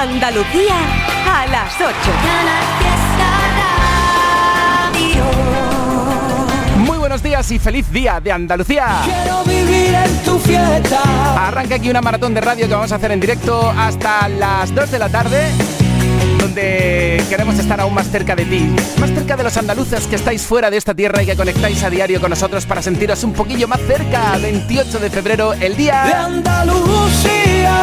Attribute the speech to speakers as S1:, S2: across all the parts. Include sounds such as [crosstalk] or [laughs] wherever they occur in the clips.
S1: Andalucía a las 8.
S2: Muy buenos días y feliz día de Andalucía.
S3: Quiero vivir en tu fiesta.
S2: Arranca aquí una maratón de radio que vamos a hacer en directo hasta las 2 de la tarde donde queremos estar aún más cerca de ti, más cerca de los andaluces que estáis fuera de esta tierra y que conectáis a diario con nosotros para sentiros un poquillo más cerca. 28 de febrero, el día
S3: de Andalucía.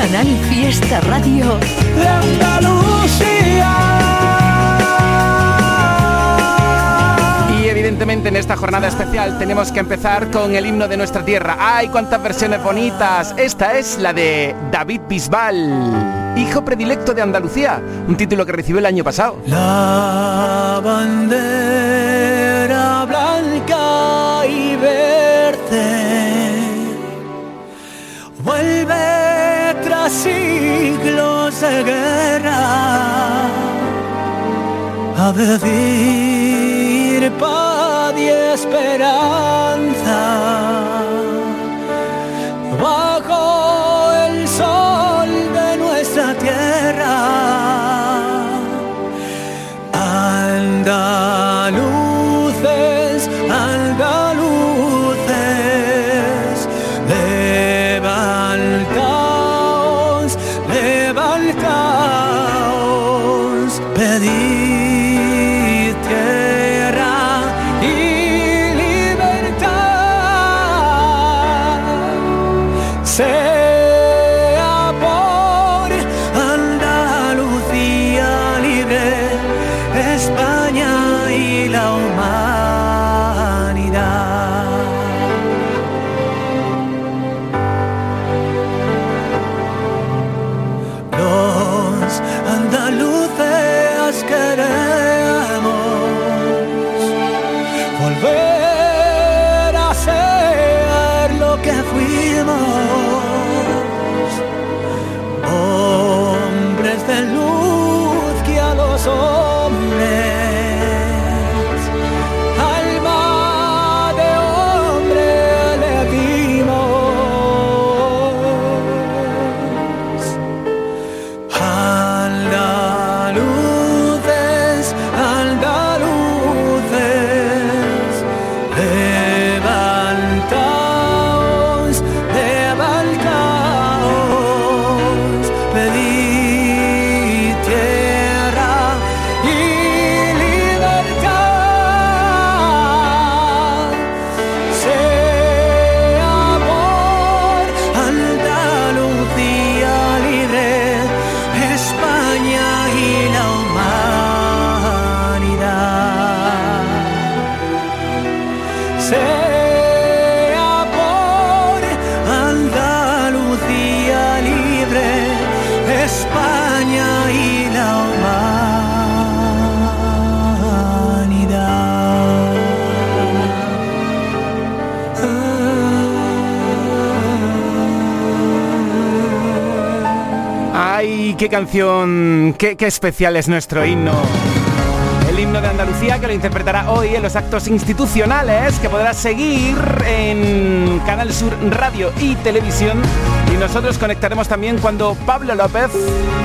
S1: Canal Fiesta Radio
S3: de Andalucía.
S2: evidentemente en esta jornada especial tenemos que empezar con el himno de nuestra tierra. ¡Ay, cuántas versiones bonitas! Esta es la de David Bisbal, hijo predilecto de Andalucía, un título que recibió el año pasado.
S3: La bandera blanca y verde vuelve siglos de guerra a decir paz y esperanza
S2: canción! Qué, ¡Qué especial es nuestro himno! El himno de Andalucía que lo interpretará hoy en los actos institucionales que podrás seguir en Canal Sur Radio y Televisión. Y nosotros conectaremos también cuando Pablo López,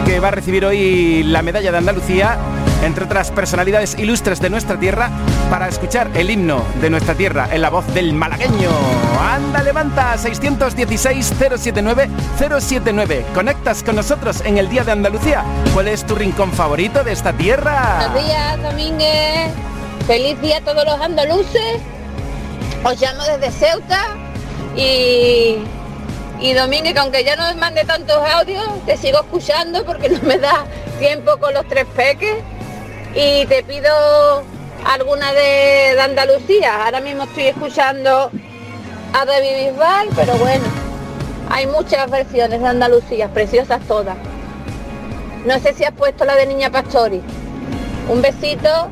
S2: que va a recibir hoy la medalla de Andalucía, entre otras personalidades ilustres de nuestra tierra, para escuchar el himno de nuestra tierra en la voz del malagueño. Anda, levanta 616-079-079. Conectas con nosotros en el Día de Andalucía. ¿Cuál es tu rincón favorito de esta tierra?
S4: Buenos días, Domínguez. Feliz día a todos los andaluces. Os llamo desde Ceuta y, y Domínguez, que aunque ya no mande tantos audios, te sigo escuchando porque no me da tiempo con los tres peques. Y te pido alguna de, Andalucía. Ahora mismo estoy escuchando a David Bisbal, pero bueno, hay muchas versiones de Andalucía, preciosas todas. No sé si has puesto la de Niña Pastori. Un besito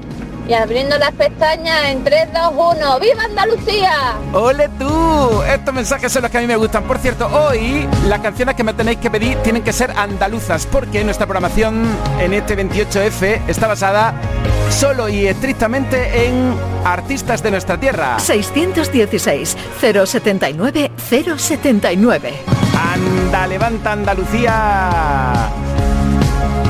S4: y abriendo las pestañas en 3, 2, 1. ¡Viva Andalucía!
S2: ¡Ole tú! Estos mensajes son los que a mí me gustan. Por cierto, hoy las canciones que me tenéis que pedir tienen que ser andaluzas, porque nuestra programación en este 28F está basada solo y estrictamente en artistas de nuestra tierra.
S1: 616 079 079.
S2: Anda, levanta Andalucía.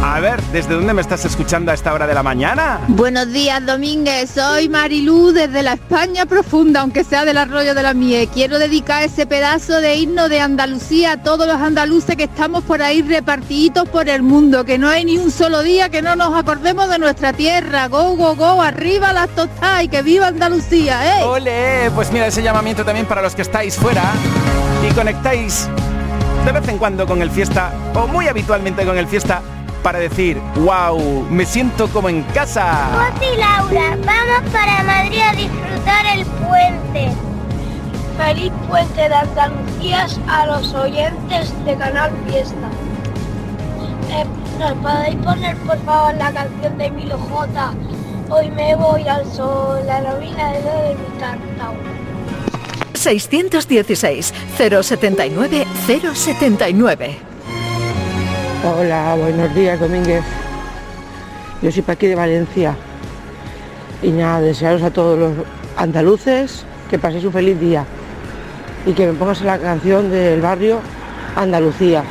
S2: A ver, ¿desde dónde me estás escuchando a esta hora de la mañana?
S5: Buenos días, Domínguez. Soy Marilú desde la España profunda, aunque sea del arroyo de la Mie. Quiero dedicar ese pedazo de himno de Andalucía a todos los andaluces que estamos por ahí repartiditos por el mundo, que no hay ni un solo día que no nos acordemos de nuestra tierra. Go, go, go, arriba las tostadas y que viva Andalucía, ¿eh?
S2: ¡Ole! Pues mira ese llamamiento también para los que estáis fuera y conectáis de vez en cuando con el fiesta o muy habitualmente con el fiesta para decir, wow, me siento como en casa.
S6: José y Laura, vamos para Madrid a disfrutar el puente.
S7: Feliz puente de Andalucía a los oyentes de Canal Fiesta. Eh, ¿Nos podéis poner por favor la canción de Milo J? Hoy me voy al sol, la novina de de mi tartao.
S1: 616 079 079
S8: Hola, buenos días, Domínguez. Yo soy aquí de Valencia. Y nada, desearos a todos los andaluces que paséis un feliz día. Y que me pongas la canción del barrio Andalucía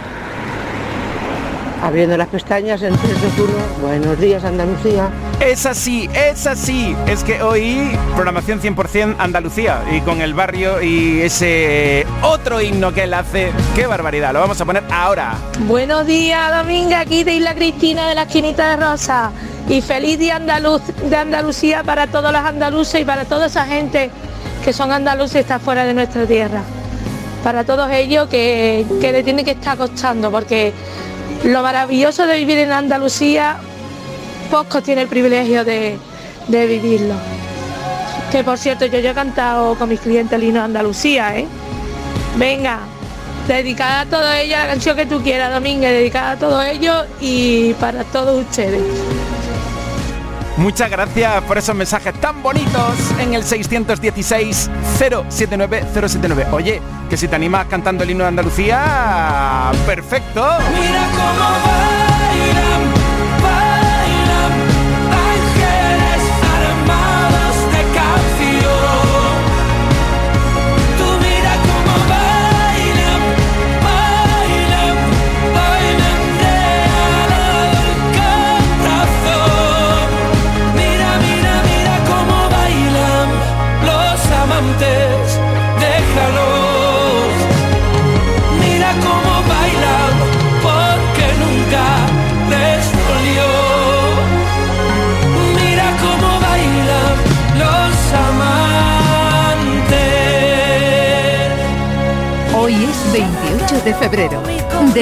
S8: abriendo las pestañas en 3, 2, 1. Buenos días, Andalucía.
S2: Es así, es así. Es que hoy programación 100% Andalucía y con el barrio y ese otro himno que él hace. ¡Qué barbaridad! Lo vamos a poner ahora.
S9: Buenos días, Dominga, aquí de Isla Cristina de la Esquinita de Rosa. Y feliz día andaluz, de Andalucía para todos los andaluces y para toda esa gente que son andaluces y está fuera de nuestra tierra. Para todos ellos que, que le tiene que estar costando, porque lo maravilloso de vivir en Andalucía, pocos tienen el privilegio de, vivirlo. Que por cierto, yo ya he cantado con mis clientes de Andalucía, ¿eh? Venga, dedicada a todo ello, la canción que tú quieras, Domínguez, dedicada a todo ello y para todos ustedes.
S2: Muchas gracias por esos mensajes tan bonitos en el 616-079-079. Oye, que si te animas cantando el himno de Andalucía, perfecto.
S3: Mira cómo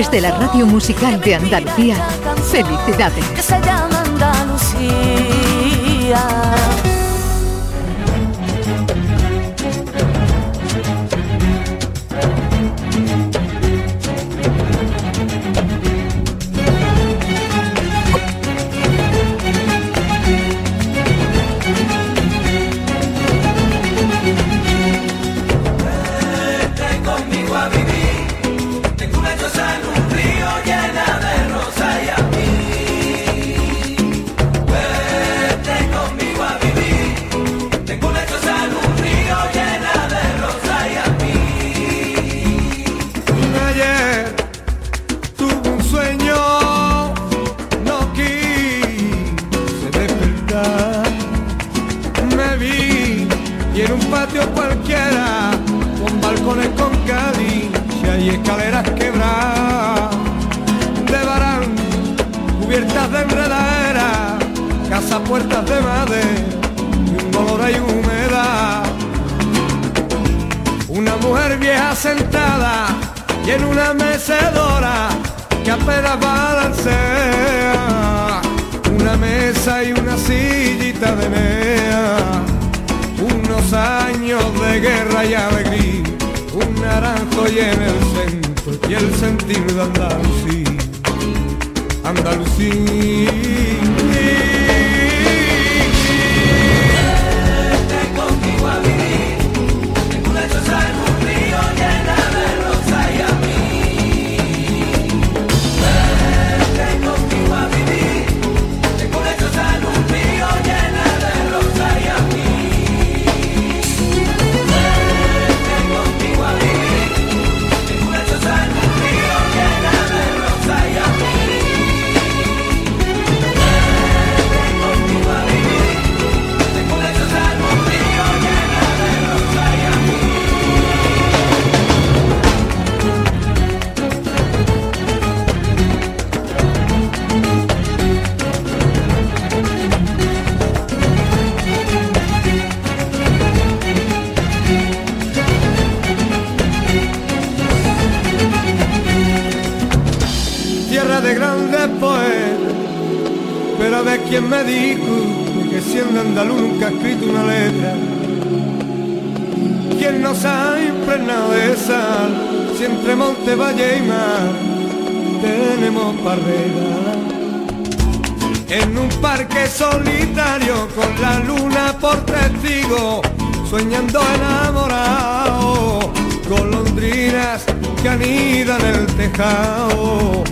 S1: Desde la Radio Musical de Andalucía, felicidades.
S3: Se llama Andalucía.
S10: mesa y una sillita de mea, unos años de guerra y alegría, un naranjo y en el centro y el sentir de Andalucía, Andalucía. Quién me dijo que siendo andaluz nunca ha escrito una letra. ¿Quién nos ha impregnado de sal? Si entre monte, valle y mar tenemos barreras. En un parque solitario con la luna por testigo, soñando enamorado, golondrinas que anidan el tejado,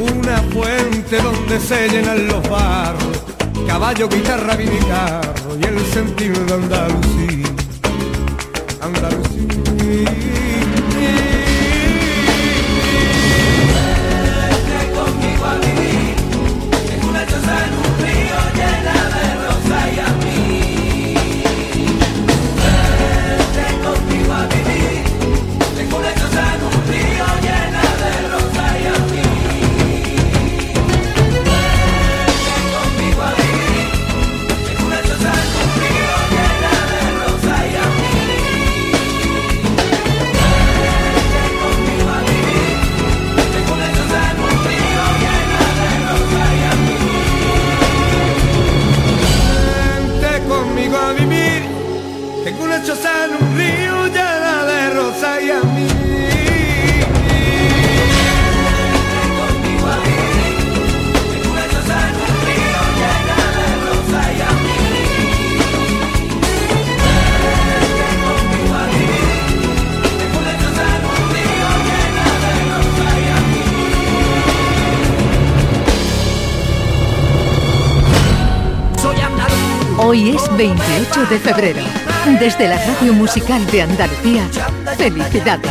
S10: una fuente donde se llenan los barros, caballo, guitarra, vinicarro y el sentido de. Andalucía.
S1: 28 de febrero. Desde la Radio Musical de Andalucía, felicidades.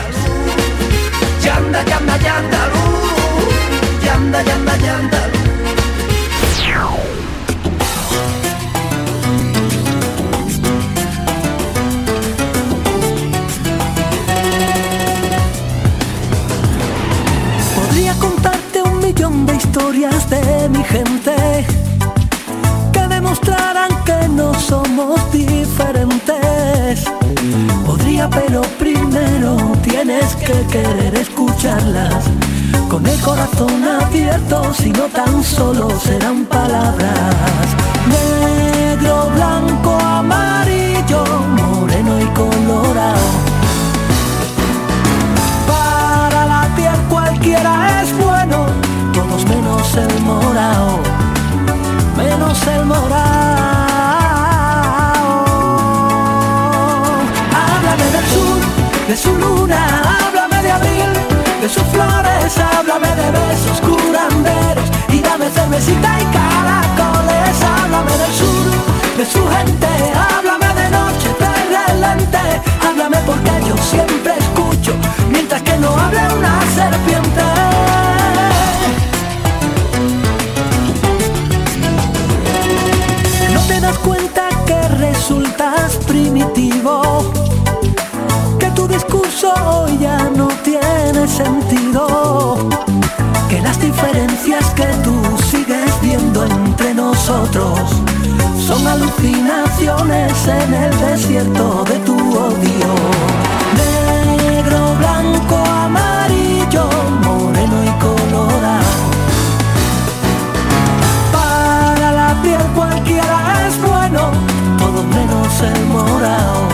S3: Podría contarte un millón de historias de mi gente Pero primero tienes que querer escucharlas. Con el corazón abierto, si no tan solo serán palabras. Cervecita y caracoles. Háblame del sur, de su gente, háblame de noche, de relente, háblame porque yo siempre escucho, mientras que no hable una serpiente. das cuenta que resultas primitivo, que tu discurso hoy ya no tiene sentido, que las diferencias que tú entre nosotros son alucinaciones en el desierto de tu odio. Negro, blanco, amarillo, moreno y colorado. Para la piel cualquiera todo menos el morado,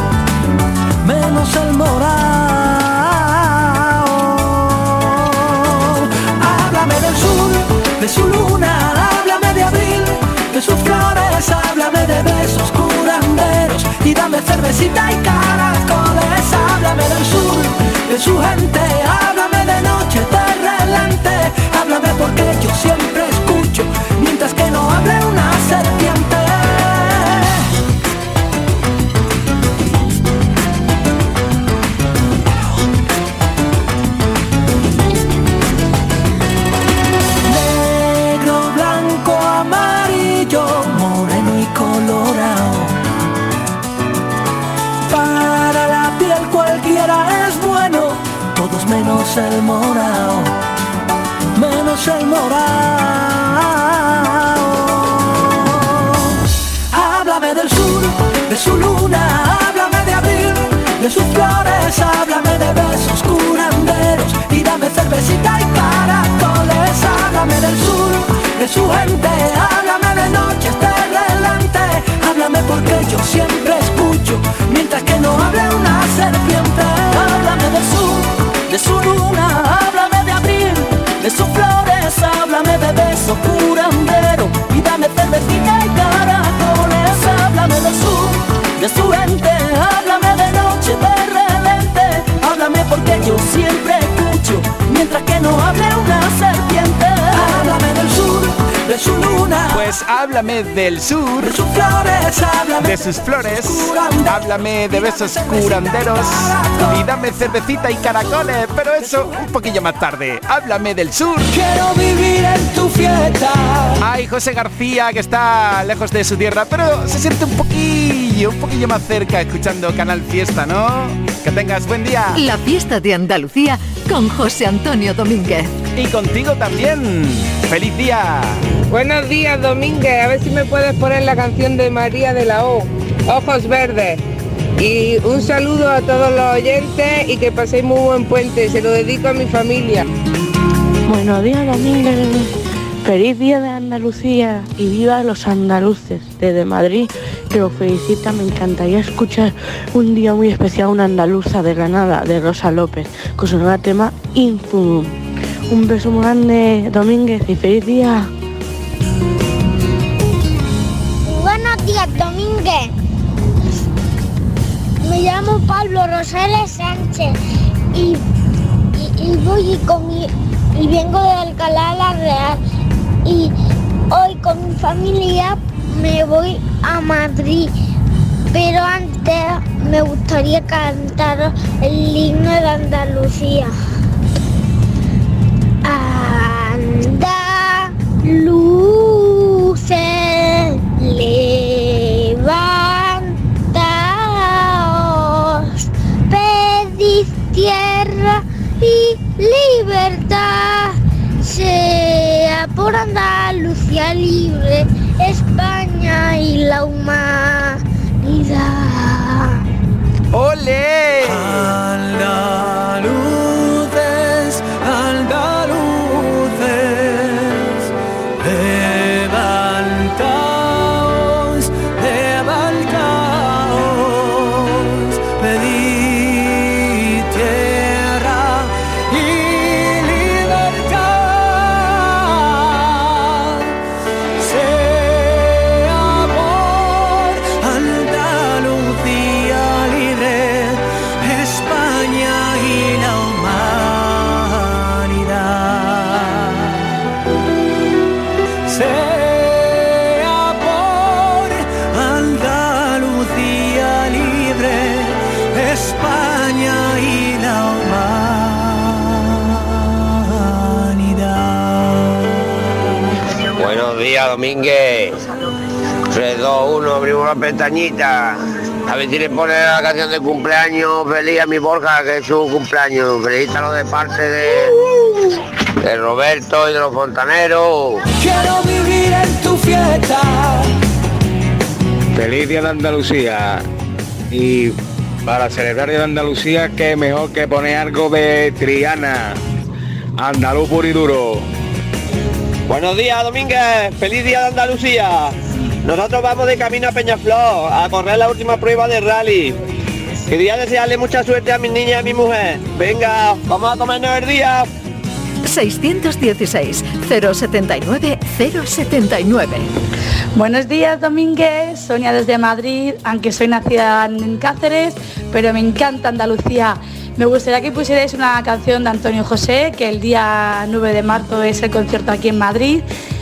S3: menos el morado. Háblame del sur, de su luna, dame cervecita y caracoles. Háblame del sur, de su gente, háblame de noche, de relente, háblame porque yo siempre escucho, mientras que no hable una serpiente. de su luna, háblame de abril, de sus flores, háblame de besos curanderos y dame cervecita y caracoles, háblame del sur,
S11: de su gente, háblame de noches de delante, háblame porque yo siempre escucho, mientras que no hable una serpiente, háblame del sur, de su luna, háblame de abril, de sus flores, háblame de besos curanderos mientras que no hable una serpiente, háblame del sur, de su luna.
S2: Pues háblame del sur,
S11: de sus flores, háblame
S2: de sus flores, háblame de besos curanderos y dame cervecita y caracoles, pero eso un poquillo más tarde. Háblame del sur.
S11: Quiero vivir en tu fiesta.
S2: Ay, José García, que está lejos de su tierra, pero se siente un poquillo, un poquillo más cerca escuchando Canal Fiesta, ¿no? Que tengas buen día.
S1: La fiesta de Andalucía con José Antonio Domínguez.
S2: Y contigo también. ¡Feliz día!
S12: Buenos días, Domínguez. A ver si me puedes poner la canción de María de la O, Ojos Verdes. Y un saludo a todos los oyentes y que paséis muy buen puente. Se lo dedico a mi familia.
S13: Buenos días, Domínguez. Feliz día de Andalucía y viva los andaluces desde Madrid, que os felicita. Me encantaría escuchar un día muy especial una andaluza de Granada, de Rosa López, con su nuevo tema Infumum. Un beso muy grande, Domínguez, y feliz día.
S6: Buenos días, Domínguez. Me llamo Pablo Rosales Sánchez y, y- y voy y vengo de Alcalá la Real. Y hoy con mi familia me voy a Madrid. Pero antes me gustaría cantar el himno de Andalucía. Andaluces, levantaos, pedid tierra y libertad, sea por Andalucía libre, España y la humanidad.
S14: Días, Domínguez. 3, 2, 1, abrimos la pestañita. A ver si le pone la canción de cumpleaños feliz a mi Borja, que es su cumpleaños. Felicítalo de parte de, de Roberto y de los fontaneros.
S11: Quiero vivir en tu fiesta.
S15: Feliz Día de Andalucía. Y para celebrar Día de Andalucía, qué mejor que poner algo de Triana. Andaluz puro y duro.
S16: Buenos días, Domínguez. Feliz día de Andalucía. Nosotros vamos de camino a Peñaflor a correr la última prueba de rally. Quería desearle mucha suerte a mi niña y a mi mujer. Venga, vamos a comernos el día.
S1: 616 079 079.
S17: Buenos días, Domínguez. Sonia desde Madrid, aunque soy nacida en Cáceres, pero me encanta Andalucía. Me gustaría que pusierais una canción de Antonio José, que el día 9 de marzo es el concierto aquí en Madrid,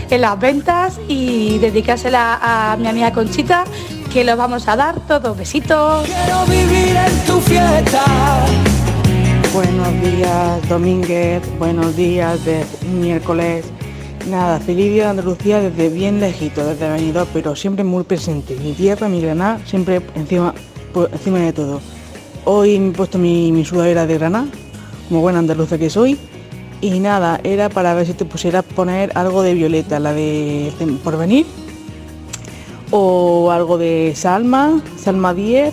S17: en las ventas, y dedicársela a mi amiga Conchita, que lo vamos a dar todos. Besitos.
S11: Quiero vivir en tu fiesta.
S8: Buenos días, Domínguez. Buenos días de miércoles. Nada, feliz día de Andalucía desde bien lejito, desde Benidorm, pero siempre muy presente. Mi tierra, mi Granada, siempre encima, por encima de todo. Hoy me he puesto mi, sudadera de Granada, como buena andaluza que soy. Y nada, era para ver si te pusieras poner algo de Violeta, la de Porvenir. O algo de Salma, Salma 10,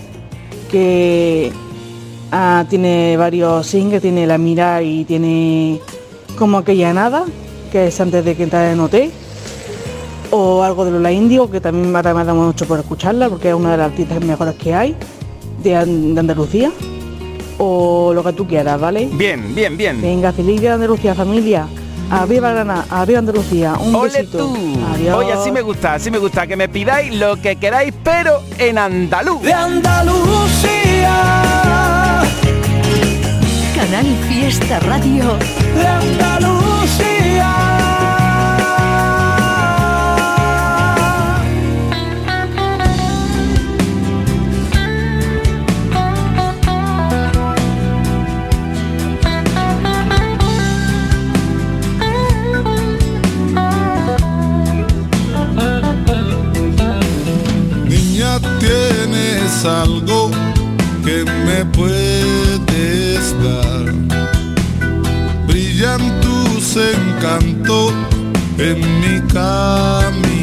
S8: que ah, tiene varios singles, tiene La Mira y tiene como aquella nada, que es antes de que entrara en OT. O algo de Lola Indio, que también me ha dado mucho por escucharla, porque es una de las artistas mejores que hay de, An- de Andalucía. O lo que tú quieras, ¿vale?
S2: Bien, bien, bien.
S8: Venga, feliz día de Andalucía, familia. Arriba Granada, arriba Andalucía. Un
S2: Ole
S8: besito.
S2: tú.
S8: Adiós.
S2: Oye, así me gusta, así me gusta que me pidáis lo que queráis, pero en andaluz.
S18: De Andalucía,
S1: Canal Fiesta Radio.
S18: de Andalucía.
S19: Tienes algo que me puedes dar. Brillan tus encantos en mi caminar.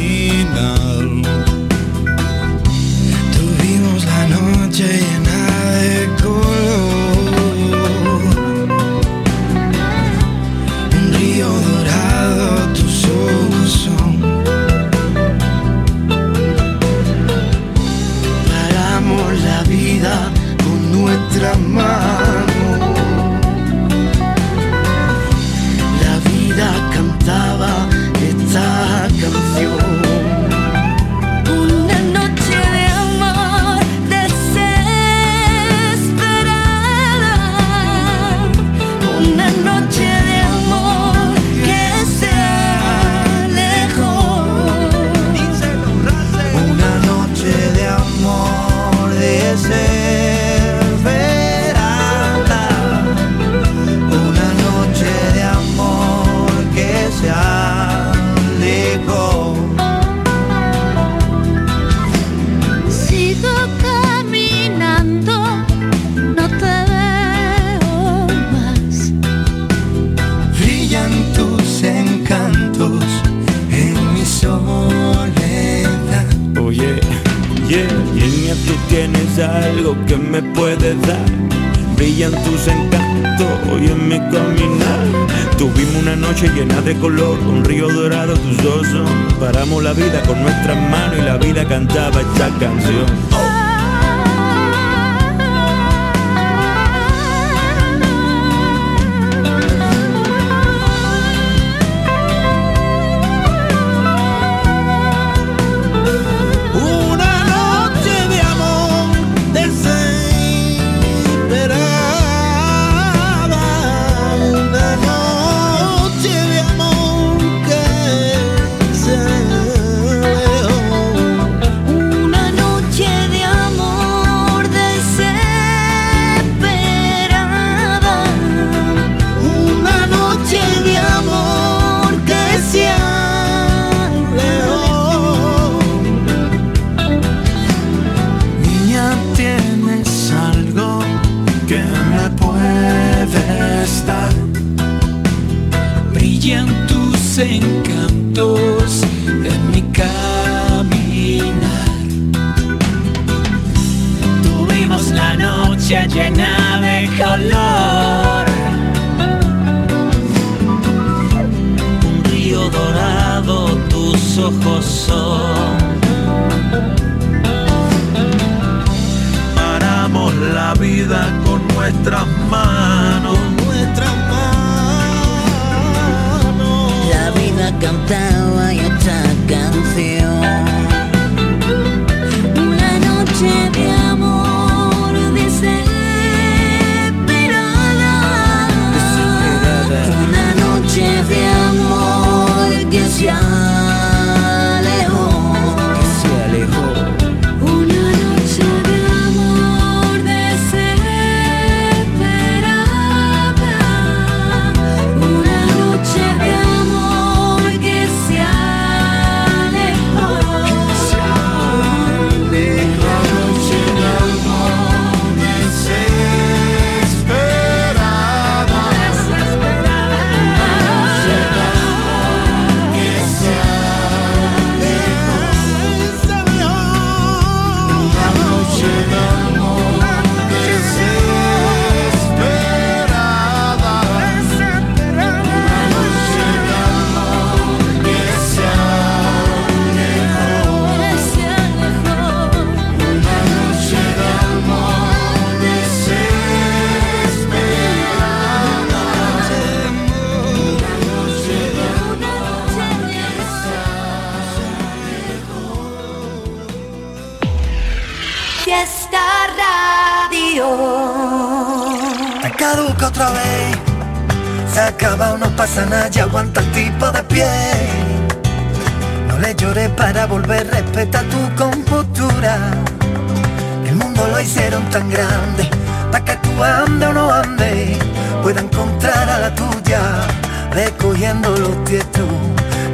S18: La vida con nuestras manos
S3: y la vida cantaba esta canción.
S11: Tan grande, para que tú ande o no ande, pueda encontrar a la tuya, recogiendo los tietos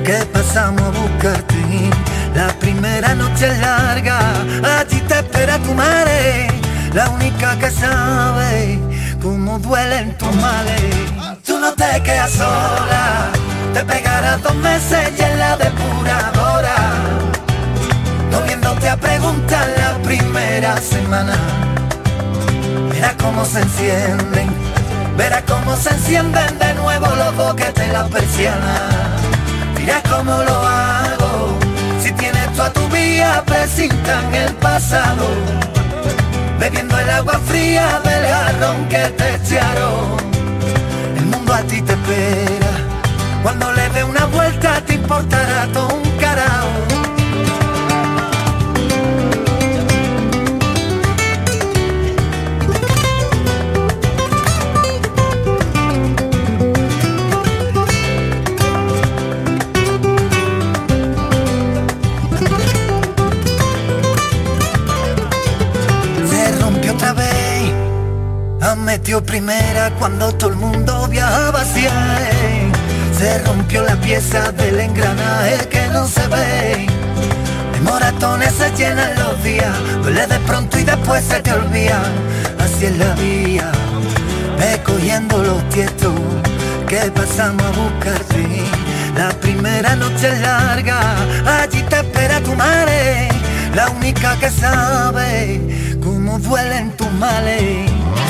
S11: que pasamos a buscarte. La primera noche es larga, allí te espera tu madre, la única que sabe cómo duelen tus males. Tú no te quedas sola, te pegarás dos meses y en la depuradora, no viéndote a preguntar la primera semana. Verás cómo se encienden, verás cómo se encienden de nuevo los boquetes en la persiana. Dirás cómo lo hago, si tienes tú a tu vía, presintan el pasado. Bebiendo el agua fría del jarrón que te echaron. El mundo a ti te espera, cuando le dé una vuelta te importará todo un carajo. Ha metido primera cuando todo el mundo viajaba él. Se rompió la pieza del engranaje que no se ve. De moratones se llenan los días, duele de pronto y después se te olvida. Así es la vía, ve cogiendo los tietos que pasamos a buscarte. La primera noche larga, allí te espera tu madre, la única que sabe cómo duelen tus males.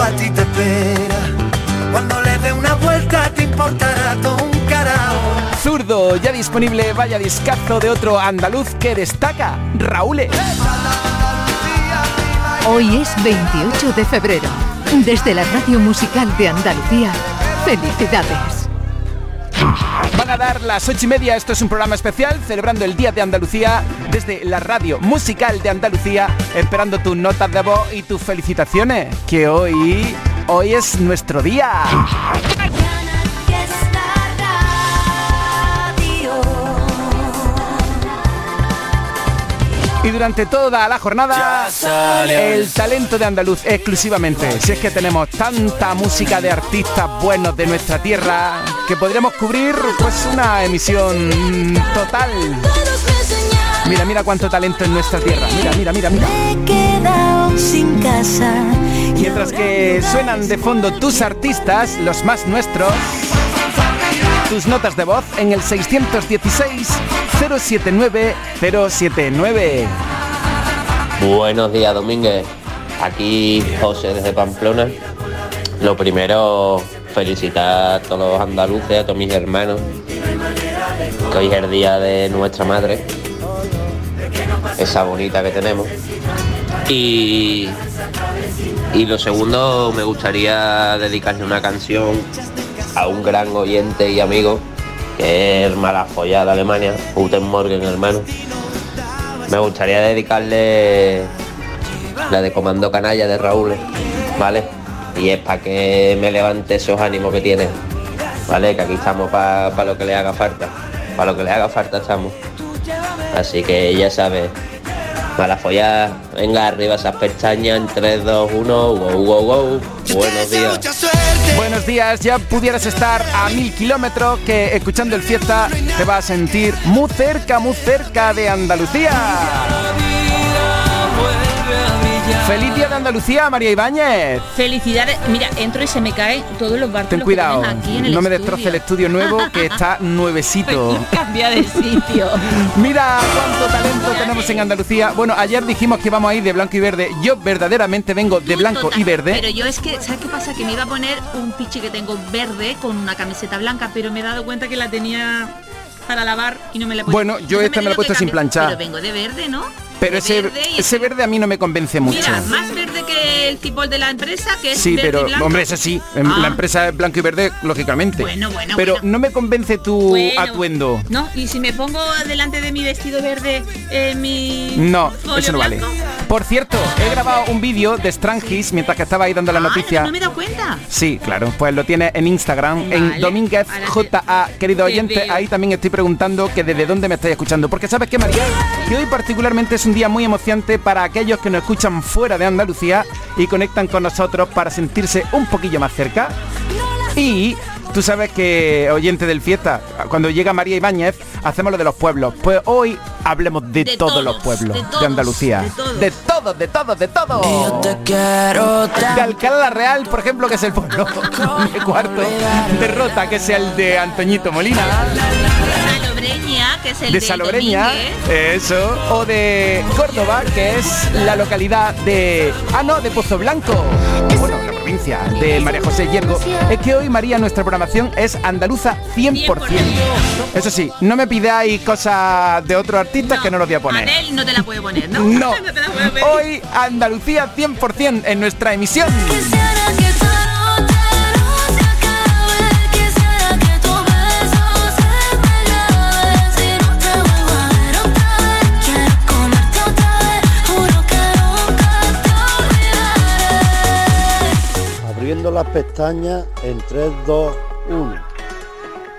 S11: A ti te espera, cuando le dé una vuelta te importará todo un carajo.
S2: Zurdo, ya disponible, vaya discazo de otro andaluz que destaca, Raúl.
S1: Hoy es 28 de febrero. Desde la Radio Musical de Andalucía, felicidades.
S2: Van a dar las ocho y media, esto es un programa especial celebrando el Día de Andalucía desde la Radio Musical de Andalucía, esperando tus notas de voz y tus felicitaciones, que hoy, hoy es nuestro día. Y durante toda la jornada, el talento de andaluz exclusivamente. Si es que tenemos tanta música de artistas buenos de nuestra tierra que podríamos cubrir pues una emisión total. Mira, mira cuánto talento en nuestra tierra. Mira, mira, mira, mira.
S20: quedado sin casa.
S2: Mientras que suenan de fondo tus artistas, los más nuestros, tus notas de voz en el 616 079 079.
S16: Buenos días, Domínguez. Aquí José desde Pamplona. Lo primero, felicitar a todos los andaluces, a todos mis hermanos, que hoy es el día de nuestra madre, esa bonita que tenemos. Y
S14: Y lo segundo, me gustaría dedicarle una canción a un gran oyente y amigo, que es Malafolla de Alemania, Guten Morgen, hermano. Me gustaría dedicarle la de Comando Canalla de Raúl, ¿vale? Y es para que me levante esos ánimos que tiene, ¿vale? Que aquí estamos para lo que le haga falta. Para lo que le haga falta estamos. Así que ya sabes, para follar, venga arriba esas pestañas en 3, 2, 1, wow, wow, wow. Buenos días.
S2: Buenos días, ya pudieras estar a mil kilómetros que escuchando el fiesta te vas a sentir muy cerca, muy cerca de Andalucía. Feliz día de Andalucía, María Ibáñez.
S21: Felicidades. Mira, entro y se me caen todos los barcos
S2: Ten cuidado,
S21: aquí en el
S2: no me
S21: estudio.
S2: destroce el estudio nuevo que [laughs] está nuevecito.
S21: Cambia de sitio. [laughs]
S2: Mira cuánto talento tenemos en Andalucía. Bueno, ayer dijimos que íbamos a ir de blanco y verde. Yo verdaderamente vengo de blanco
S21: Total.
S2: y verde.
S21: Pero yo es que, ¿sabes qué pasa? Que me iba a poner un pichi que tengo verde con una camiseta blanca, pero me he dado cuenta que la tenía para lavar y no me la he puesto.
S2: Bueno, yo
S21: Entonces
S2: esta me la he puesto sin planchar.
S21: Pero vengo de verde, ¿no?
S2: Pero ese,
S21: verde
S2: ese verde a mí no me convence mucho.
S21: Mira, más verde que el tipo de la empresa, que es
S2: Sí,
S21: verde y
S2: pero
S21: blanco.
S2: hombre, eso sí,
S21: Ah.
S2: la empresa es blanco y verde, lógicamente.
S21: Bueno, bueno,
S2: pero
S21: bueno.
S2: no me convence tu
S21: Bueno.
S2: atuendo.
S21: No, y si me pongo delante de mi vestido verde, eh, mi.
S2: No, eso no vale. Por cierto, he grabado un vídeo de Strangis mientras que estaba ahí dando la noticia.
S21: No me he dado cuenta.
S2: Sí, claro, pues lo tienes en Instagram, en
S21: Vale,
S2: Domínguez JA, querido
S21: te
S2: oyente,
S21: veo.
S2: ahí también estoy preguntando que desde dónde me estáis escuchando, porque sabes que María, que hoy particularmente es un día muy emocionante para aquellos que nos escuchan fuera de Andalucía y conectan con nosotros para sentirse un poquillo más cerca. Y tú sabes que, oyente del fiesta, cuando llega María Ibáñez, hacemos lo de los pueblos. Pues hoy hablemos de,
S21: De
S2: todos,
S21: todos,
S2: los pueblos
S21: de
S2: Andalucía.
S21: de todos.
S2: De todos, de todos, de todos. De Alcalá la Real, por ejemplo, que es el pueblo [laughs] de cuarto. De Rota, que es el de Antoñito Molina.
S21: Salobreña, que es el
S2: De
S21: de
S2: Salobreña,
S21: Domínguez.
S2: eso. O de Córdoba, que es la localidad de... Ah, no, de Pozo Blanco. Bueno, la provincia de María José Yergo. Es que hoy, María, nuestra programación es andaluza 100%. Eso sí, no me pidáis cosas de otros artistas que no los voy a poner.
S21: Adel no te la puede poner, ¿no?
S2: No. [laughs]
S21: te la puede pedir.
S2: Hoy Andalucía 100% en nuestra emisión.
S22: Abriendo las pestañas en 3, 2, 1.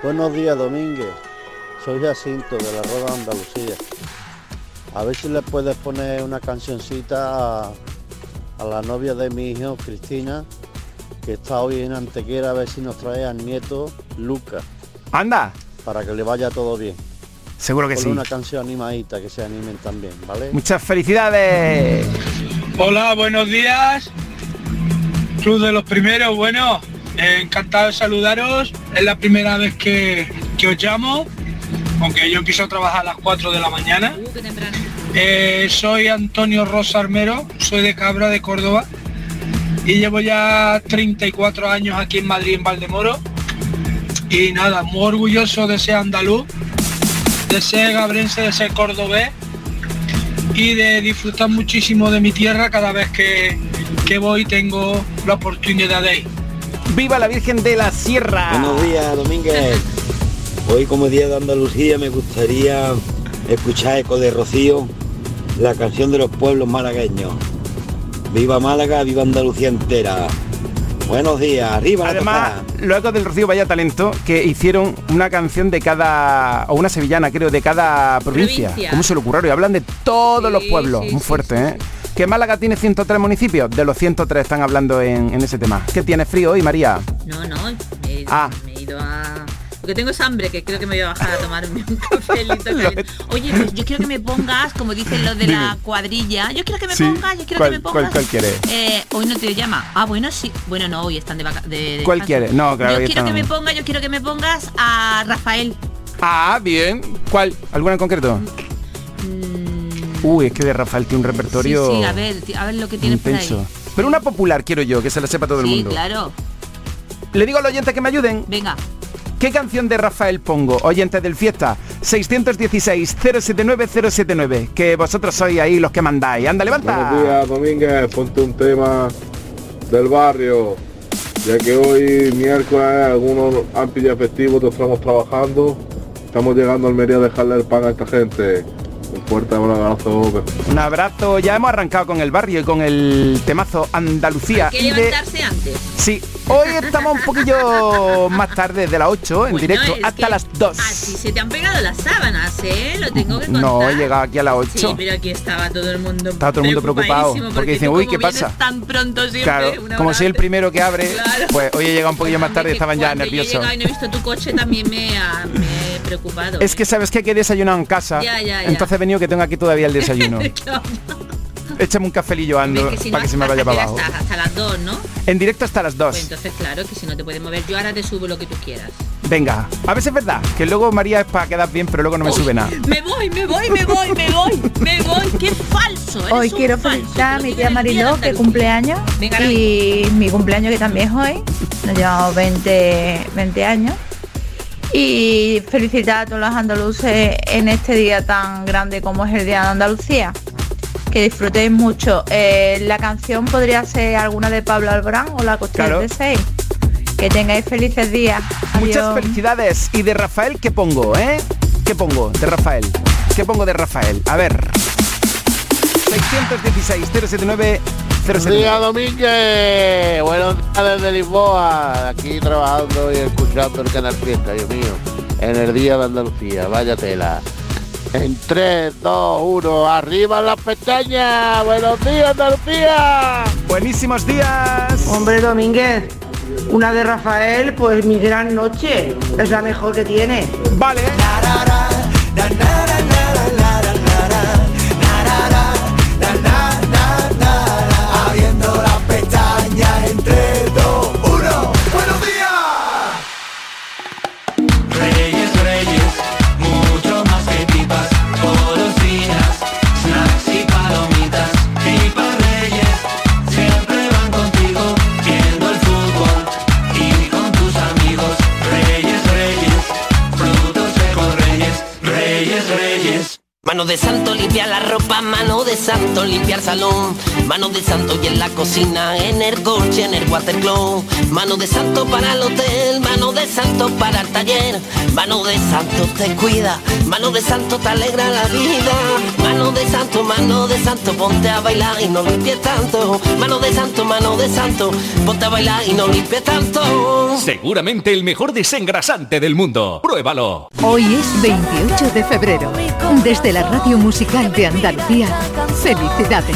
S22: Buenos días, Domínguez. Soy Jacinto de la Roda Andalucía. A ver si le puedes poner una cancioncita a, a la novia de mi hijo, Cristina, que está hoy en Antequera, a ver si nos trae al nieto, Lucas.
S2: Anda.
S22: Para que le vaya todo bien.
S2: Seguro que
S22: Ponle
S2: sí.
S22: una canción animadita, que se animen también, ¿vale?
S2: Muchas felicidades.
S23: Hola, buenos días. Club de los primeros, bueno, eh, encantado de saludaros. Es la primera vez que, que os llamo, aunque yo empiezo a trabajar a las 4 de la mañana. Eh, soy Antonio Rosa Armero, soy de Cabra, de Córdoba, y llevo ya 34 años aquí en Madrid, en Valdemoro. Y nada, muy orgulloso de ser andaluz, de ser gabrense, de ser cordobés y de disfrutar muchísimo de mi tierra cada vez que, que voy tengo la oportunidad de ir.
S2: ¡Viva la Virgen de la Sierra!
S24: Buenos días, Domínguez. Hoy como Día de Andalucía me gustaría escuchar Eco de Rocío, la canción de los pueblos malagueños. Viva Málaga, viva Andalucía entera. Buenos días, arriba la
S2: Además,
S24: tocada.
S2: luego del Rocío Vaya Talento, que hicieron una canción de cada, o una sevillana creo, de cada provincia.
S21: Provincia.
S2: ¿Cómo se le ocurrió? Y hablan de todos los pueblos. Muy fuerte, ¿eh? Que Málaga tiene 103 municipios. De los 103 están hablando en, en ese tema. ¿Qué tiene frío hoy, María?
S21: No, no, me,
S2: Ah.
S21: me he ido a... Porque tengo es hambre, que creo que me voy a bajar a tomarme un [laughs] cafelito [laughs] caliente. Oye, pues yo quiero que me pongas, como dicen los de la cuadrilla, yo quiero que me
S2: Sí,
S21: pongas, yo quiero
S2: ¿cuál-
S21: que me
S2: cuál-
S21: pongas.
S2: cuál quieres?
S21: Eh, hoy no te llama. Ah, bueno, sí. Bueno, no, hoy están de vacaciones.
S2: ¿Cuál quieres? No, claro,
S21: Yo quiero que me pongas, yo quiero que me pongas a Rafael.
S2: Ah, bien. ¿Cuál? ¿Alguna en concreto? Uy, es que de Rafael tiene un repertorio.
S21: Sí, sí, a ver, a ver lo que tienes por ahí.
S2: Pero una popular quiero yo, que se la sepa todo el
S21: Sí,
S2: mundo.
S21: claro.
S2: Le digo a los oyentes que me ayuden.
S21: Venga.
S2: ¿Qué canción de Rafael pongo? Oyentes del fiesta, 616-079-079, que vosotros sois ahí los que mandáis. Anda, levanta.
S25: Buenos días, Domínguez. Ponte un tema del barrio. Ya que hoy miércoles algunos han pillado festivo, otros estamos trabajando. Estamos llegando a Almería a dejarle el pan a esta gente. Un fuerte abrazo.
S2: Un abrazo, ya hemos arrancado con el barrio y con el temazo Andalucía.
S21: Hay que
S2: y de-
S21: levantarse antes.
S2: Sí, hoy estamos un poquillo más tarde de las 8 en
S21: Bueno,
S2: directo hasta
S21: que
S2: las 2.
S21: Así se te han pegado las sábanas, ¿eh? Lo tengo que contar.
S2: No, he llegado aquí a las 8.
S21: Sí, pero aquí estaba todo el mundo
S2: Estaba todo el mundo preocupado, porque dicen, "Uy, ¿qué pasa?"
S21: tan pronto siempre,
S2: Claro, como soy el primero que abre, [laughs]
S21: Claro.
S2: pues hoy he llegado un poquillo más tarde y estaban ya
S21: Cuando yo he
S2: nerviosos.
S21: y no he visto tu coche también me ha me he [laughs] preocupado.
S2: Es que sabes que he desayunado en casa,
S21: Ya, ya, ya.
S2: entonces he venido que tengo aquí todavía el [laughs] desayuno. Échame un cafelillo ando
S21: si no,
S2: para que se me vaya para abajo.
S21: estás, hasta las 2, ¿no?
S2: En directo hasta las 2.
S21: Pues entonces, claro, que si no te puedes mover, yo ahora te subo lo que tú quieras.
S2: Venga, a veces es verdad que luego María es para quedar bien, pero luego no me sube nada.
S21: Me voy, me voy, me voy, me voy, me voy. Qué falso. eres
S26: Hoy quiero felicitar a mi tía Mariló, que
S21: Andalucía.
S26: cumple años.
S21: Venga,
S26: y mi cumpleaños, que también es hoy. Nos llevamos 20, 20 años. Y felicitar a todos los andaluces en este día tan grande como es el Día de Andalucía. Que disfrutéis mucho. Eh, la canción podría ser alguna de Pablo Alborán o la costilla
S2: Claro.
S26: de 6. Que tengáis felices días.
S2: Muchas
S26: Adiós.
S2: felicidades. ¿Y de Rafael qué pongo, eh? ¿Qué pongo de Rafael? ¿Qué pongo de Rafael? A ver. 616 079
S27: Buenos días, Domínguez. Buenos días desde Lisboa. Aquí trabajando y escuchando el canal Fiesta, Dios mío. En el Día de Andalucía. Vaya tela. En 3, 2, 1. ¡Arriba las pestañas! ¡Buenos días, Andalucía!
S2: Buenísimos días.
S8: Hombre, Domínguez, una de Rafael, pues mi gran noche. Es la mejor que tiene.
S2: Vale.
S11: Abriendo
S28: Mano de santo limpiar la ropa, mano de santo limpiar salón, mano de santo y en la cocina, en el coche, en el watercloak, mano de santo para el hotel, mano de santo para el taller, mano de santo te cuida, mano de santo te alegra la vida, mano de santo, mano de santo, ponte a bailar y no limpies tanto, mano de santo, mano de santo, ponte a bailar y no limpies tanto.
S29: Seguramente el mejor desengrasante del mundo. Pruébalo.
S1: Hoy es 28 de febrero. Desde la Radio Musical de Andalucía, felicidades.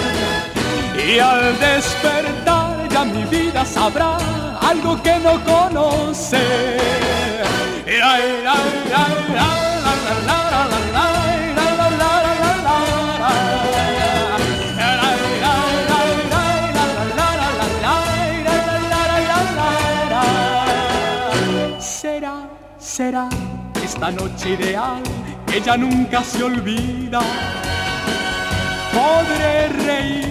S30: Y al despertar ya mi vida sabrá algo que no conoce. Será, será esta noche ideal, ella nunca se olvida. Podré reír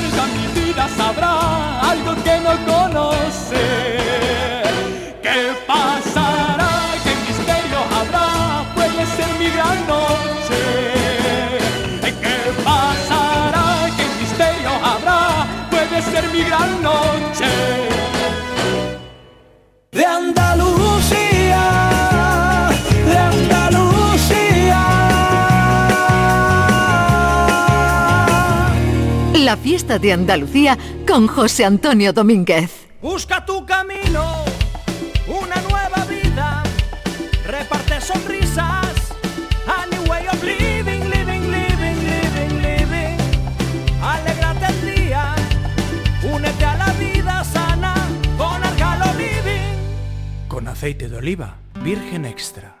S30: sabrá algo que no conoce. ¿Qué
S1: fiesta de Andalucía con José Antonio Domínguez.
S11: Busca tu camino, una nueva vida, reparte sonrisas, a new way of living, living, living, living, living. Alégrate el día, únete a la vida sana con Arcalo Living.
S2: Con aceite de oliva, virgen extra.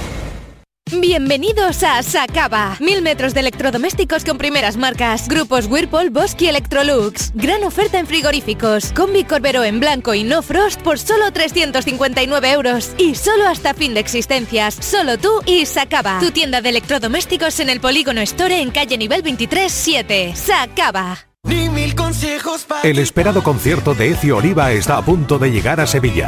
S31: Bienvenidos a Sacaba. Mil metros de electrodomésticos con primeras marcas. Grupos Whirlpool, Bosque y Electrolux. Gran oferta en frigoríficos. Combi Corbero en blanco y no frost por solo 359 euros. Y solo hasta fin de existencias. Solo tú y Sacaba. Tu tienda de electrodomésticos en el Polígono Store en calle nivel 23 7. Sacaba.
S11: Ni mil consejos para
S32: El esperado concierto de Ecio Oliva está a punto de llegar a Sevilla.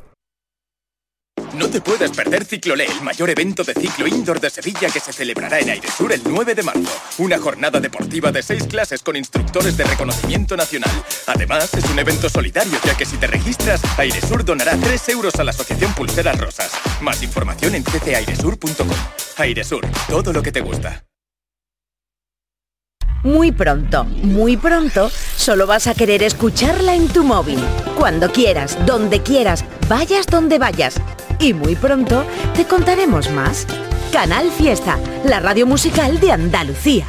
S33: No te puedes perder Ciclolé, el mayor evento de ciclo indoor de Sevilla que se celebrará en Airesur el 9 de marzo. Una jornada deportiva de seis clases con instructores de reconocimiento nacional. Además, es un evento solidario, ya que si te registras, Airesur donará 3 euros a la Asociación Pulseras Rosas. Más información en ccairesur.com. Airesur, todo lo que te gusta.
S34: Muy pronto, muy pronto, solo vas a querer escucharla en tu móvil. Cuando quieras, donde quieras, vayas donde vayas. Y muy pronto te contaremos más. Canal Fiesta, la radio musical de Andalucía.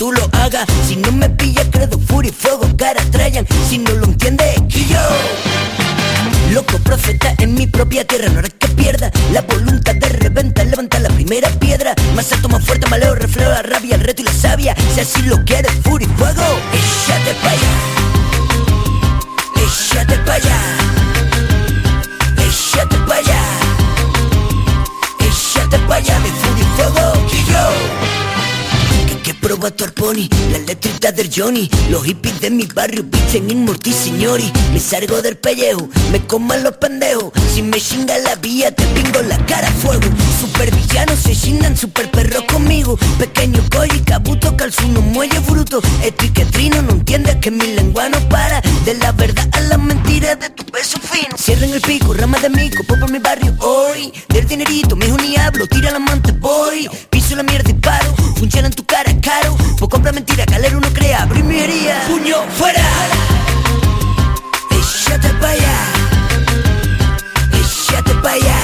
S35: Tú lo hagas. Si no me pilla, credo, furia y fuego, cara trayan. Si no lo entiendes, yo Loco profeta en mi propia tierra, no haré que pierda. La voluntad de reventar, levanta la primera piedra. Más alto, más fuerte, maleo, reflejo la rabia, el reto y la savia. Si así lo quieres, furia y fuego, échate pa' allá Échate pa' allá Échate pa' allá Échate pa' allá, mi furia y fuego Y yo. Que que proba tu arponi La letrita del Johnny. Los hippies de mi barrio visten inmorti signori Me salgo del pellejo Me coman los pendejos. Si me chinga la vía te pingo la cara a fuego. Super villanos se chingan super perros conmigo. Pequeño y cabuto calzuno muelle bruto Estoy que trino no entiendes que mi lengua no para. De la verdad a la mentira de tu peso fino. Cierren el pico, rama de mico, por mi barrio hoy. Del dinerito, mijo ni hablo, tira la amante voy. Piso la mierda y paro, funciona en tu cara caro compra mentira, calero no crea, primería. Puño fuera. Échate pa' allá. Échate pa' allá.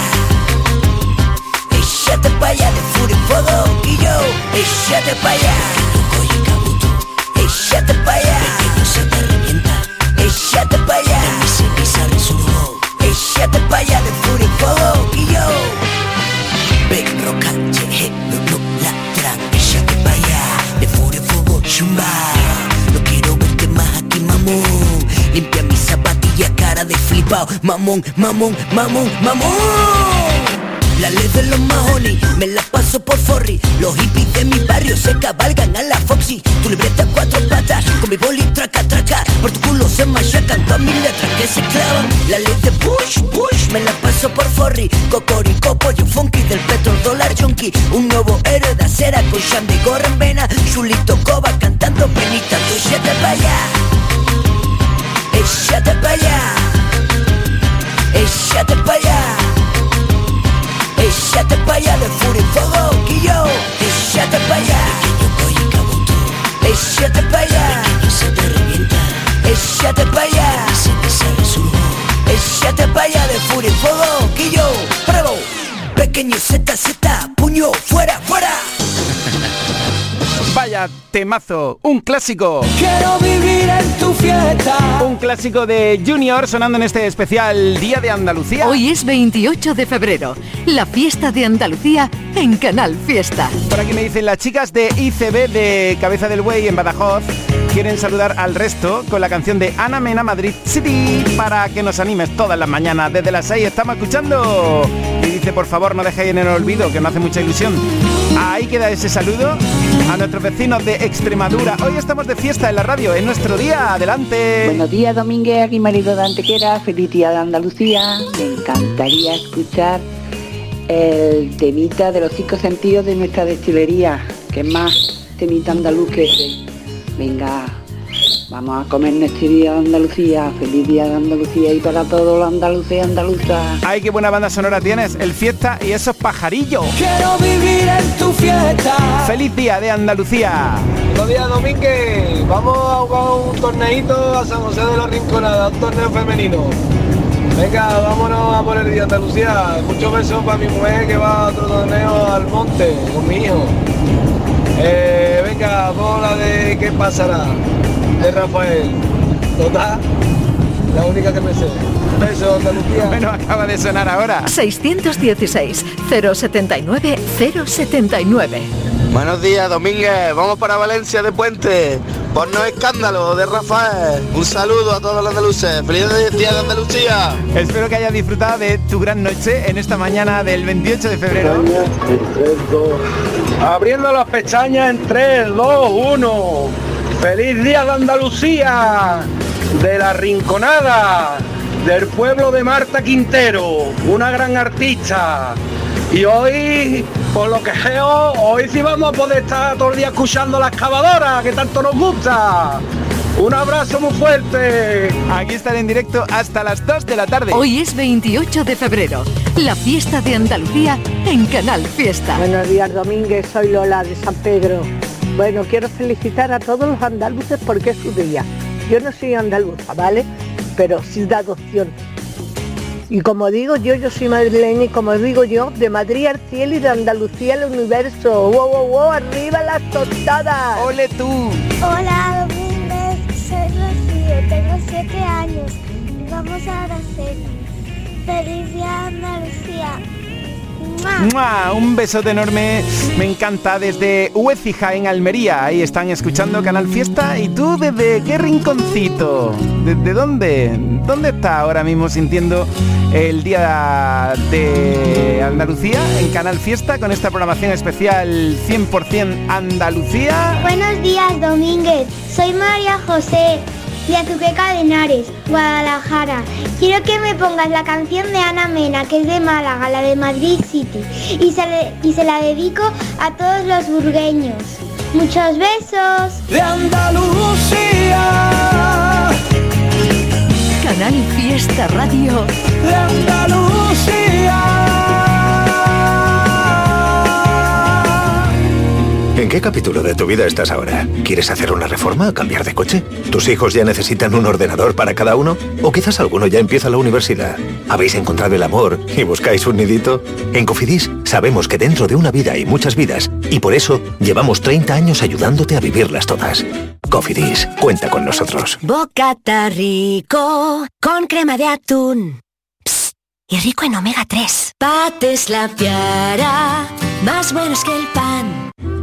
S35: Échate pa' allá de furia y fuego yo. Échate pa' allá. Oye. Échate pa' allá. Pequeño se te pa' allá. De mi ceniza resurjo. Échate pa' allá de furia y fuego chumba. No quiero verte más aquí, mamón. Limpia mis zapatillas, cara de flipao. Mamón, mamón, mamón, mamón. La ley de los mahones, me la paso por forri. Los hippies de mi barrio se cabalgan a la Foxy. Tu libreta cuatro patas, con mi boli traca traca. Por tu culo se machacan todas mis letras que se clavan. La ley de Bush, Bush, me la paso por forri. Cocorico, pollo funky del petrol dólar junkie. Un nuevo héroe de acera con Shandy gorra en vena. Chulito Coba cantando penita, échate pa' allá. Échate pa' allá. Échate pa' allá Échate pa' allá de furia y fuego yo Échate pa' allá. Échate pa' allá. Se te revienta Échate pa' allá. Échate pa' allá de furia y fuego yo Pruebo Pequeño Z Z Puño fuera fuera.
S2: Vaya temazo, un clásico.
S3: Quiero vivir en tu fiesta.
S2: Un clásico de Junior sonando en este especial Día de Andalucía.
S1: Hoy es 28 de febrero, la fiesta de Andalucía en Canal Fiesta.
S2: Por aquí me dicen las chicas de ICB de Cabeza del Buey en Badajoz. Quieren saludar al resto con la canción de Ana Mena Madrid City para que nos animes todas las mañanas. Desde las 6 estamos escuchando. Y dice, por favor, no dejéis en el olvido, que me hace mucha ilusión. Ahí queda ese saludo a nuestros vecinos de Extremadura. Hoy estamos de fiesta en la radio, es nuestro día. Adelante.
S36: Buenos días, Domínguez, aquí marido de Antequera, feliz día de Andalucía. Me encantaría escuchar el temita de los cinco sentidos de nuestra destilería, que es más temita andaluz que. Venga, vamos a comer este día de Andalucía, feliz día de Andalucía y para todos los andaluces y andaluzas.
S2: Ay, qué buena banda sonora tienes, el fiesta y esos pajarillos.
S3: Quiero vivir en tu fiesta.
S2: Feliz día de Andalucía.
S37: Buenos días, Domínguez. Vamos a jugar un torneito a San José de la Rinconada, un torneo femenino. Venga, vámonos a por el día de Andalucía. Muchos besos para mi mujer que va a otro torneo al monte con mi hijo. Eh, venga, vamos a la de ¿Qué pasará? De Rafael. Total, la única que me sé. Besos, Andalucía. [laughs]
S2: Bueno, acaba de sonar ahora.
S1: 616-079-079.
S37: Buenos días, Domínguez. Vamos para Valencia de Puente. Por no escándalo de Rafael. Un saludo a todos los andaluces. Feliz día de Andalucía.
S2: Espero que hayas disfrutado de tu gran noche en esta mañana del 28 de febrero.
S37: Abriendo las pestañas en 3, 2, 1. Feliz día de Andalucía. De la Rinconada. Del pueblo de Marta Quintero. Una gran artista. Y hoy, por lo que veo, hoy sí vamos a poder estar todo el día escuchando la excavadora, que tanto nos gusta. Un abrazo muy fuerte.
S2: Aquí estaré en directo hasta las 2 de la tarde.
S1: Hoy es 28 de febrero, la fiesta de Andalucía en Canal Fiesta.
S38: Buenos días, Domínguez. Soy Lola de San Pedro. Bueno, quiero felicitar a todos los andaluces porque es su día. Yo no soy andaluza, ¿vale? Pero sí de adopción. Y como digo yo, yo soy madrileña y como digo yo, de Madrid al cielo y de Andalucía al universo. ¡Wow, wow, wow! ¡Arriba las tostadas!
S2: ¡Ole tú!
S6: Hola, Domínguez. Soy Rocío, tengo siete años. y Vamos a Araceli. Feliz día de Andalucía.
S2: Un besote enorme, me encanta desde Huecija en Almería. Ahí están escuchando Canal Fiesta. ¿Y tú desde qué rinconcito? ¿Desde dónde? ¿Dónde está ahora mismo sintiendo el día de Andalucía en Canal Fiesta con esta programación especial 100% Andalucía?
S6: Buenos días, Domínguez. Soy María José de Azuqueca de Henares, Guadalajara. Quiero que me pongas la canción de Ana Mena, que es de Málaga, la de Madrid City, y se, le- y se la dedico a todos los burgueños. Muchos besos.
S3: De Andalucía.
S1: Canal Fiesta Radio.
S3: De Andalucía.
S39: ¿En qué capítulo de tu vida estás ahora? ¿Quieres hacer una reforma o cambiar de coche? ¿Tus hijos ya necesitan un ordenador para cada uno? ¿O quizás alguno ya empieza la universidad? ¿Habéis encontrado el amor y buscáis un nidito? En Cofidis sabemos que dentro de una vida hay muchas vidas y por eso llevamos 30 años ayudándote a vivirlas todas. Cofidis, cuenta con nosotros.
S40: Bocata rico con crema de atún. Y rico en omega 3. Pates la piara, más buenos que el pan.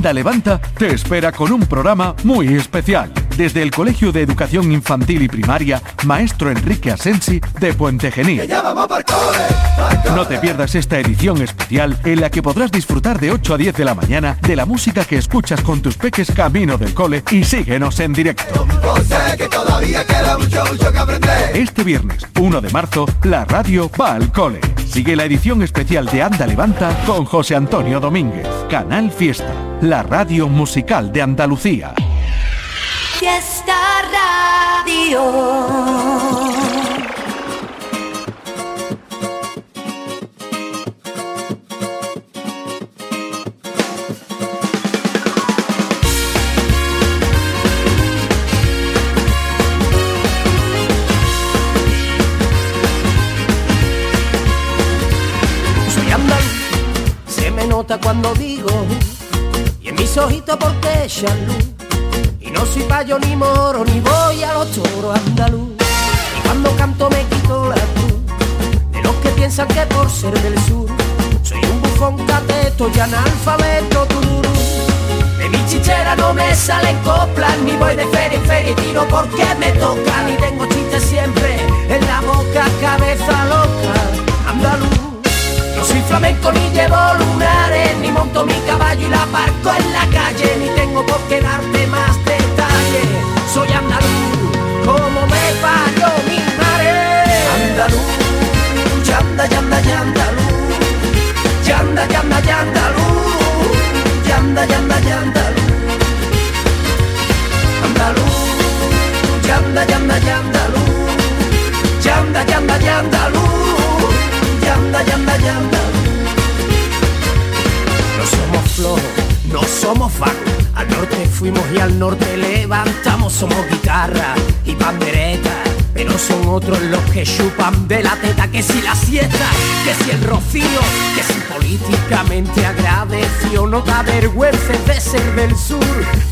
S37: Anda Levanta te espera con un programa muy especial. Desde el Colegio de Educación Infantil y Primaria, Maestro Enrique Asensi de Puente Genil. No te pierdas esta edición especial en la que podrás disfrutar de 8 a 10 de la mañana de la música que escuchas con tus peques camino del cole y síguenos en directo. Este viernes 1 de marzo, la radio va al cole. Sigue la edición especial de Anda Levanta con José Antonio Domínguez. Canal Fiesta, la radio musical de Andalucía.
S40: Fiesta Radio.
S3: Cuando digo, y en mis ojitos porque echan luz. No soy payo ni moro, ni voy a los toros andaluz. Y cuando canto me quito la cruz, de los que piensan que por ser del sur, soy un bufón cateto y analfabeto tururú. De mi chichera no me salen coplas, ni voy de feria en feria y tiro porque me toca. Ni tengo chistes siempre en la boca, cabeza loca, andaluz. No soy flamenco ni llevo lunares, ni monto mi caballo y la parco en la calle, ni tengo por qué darte más detalles. Soy andaluz, como me parió mi madre. Andaluz, yanda, yanda, yandaluz, yanda, yanda, yandaluz, yanda, yanda, yandaluz. Andaluz, yanda, yanda, yandaluz, yanda, yanda, yandaluz, yanda, yanda, yandaluz. No somos flojos, no somos vagos. Fuimos y al norte levantamos. Somos guitarra y pandereta. Pero son otros los que chupan de la teta. Que si la siesta, que si el rocío, que si políticamente agradecido. No da vergüenza de ser del sur.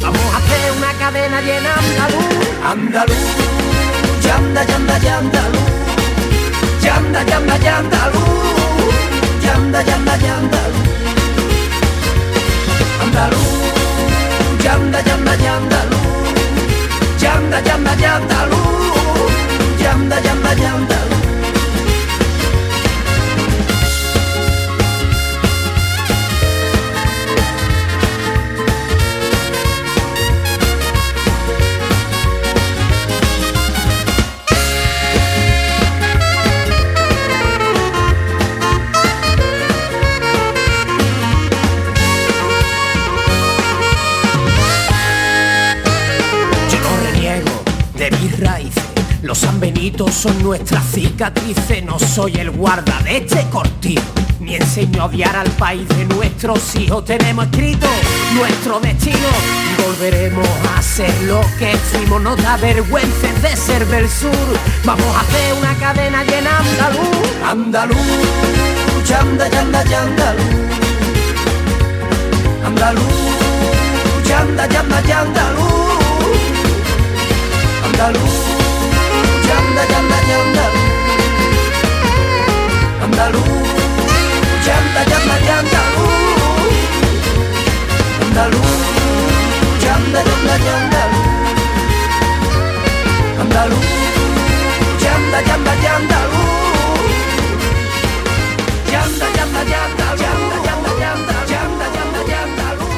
S3: Vamos a hacer una cadena llena andaluz. Andaluz, yanda, yanda, yandaluz. Yanda, yanda, yandaluz. Yanda, yanda, yandaluz. Andaluz, Yanda, yanda, yanda, luz. Yanda, yanda, yanda, luz. Yanda, yanda, yanda, luz. Sanbenitos son nuestras cicatrices. No soy el guarda de este cortijo. Ni enseño a odiar al país de nuestros hijos. Tenemos escrito nuestro destino. Volveremos a ser lo que fuimos. No da vergüenza de ser del sur. Vamos a hacer una cadena llena andaluz. Andaluz, yanda, yanda, yandaluz. Andaluz, yanda, yanda, yandaluz. Andaluz, andaluz, ya andaluz, ya andaluz, andaluz, ya andaluz, ya andaluz, ya andaluz, ya andaluz, ya andaluz,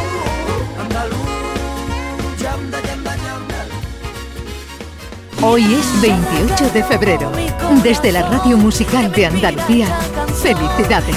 S3: andaluz.
S1: Hoy es 28 de febrero. Desde la Radio Musical de Andalucía, felicidades.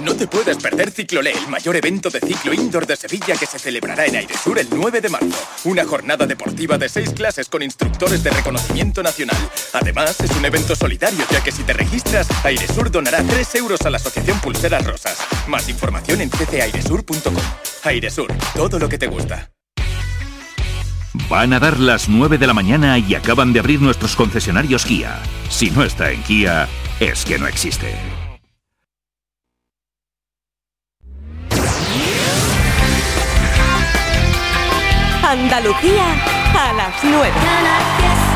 S33: No te puedes perder Ciclolé, el mayor evento de ciclo indoor de Sevilla que se celebrará en Airesur el 9 de marzo. Una jornada deportiva de seis clases con instructores de reconocimiento nacional. Además, es un evento solidario, ya que si te registras, Airesur donará 3 euros a la Asociación Pulseras Rosas. Más información en ccairesur.com. Airesur, todo lo que te gusta.
S41: Van a dar las 9 de la mañana y acaban de abrir nuestros concesionarios Kia. Si no está en Kia, es que no existe.
S42: Andalucía a las 9.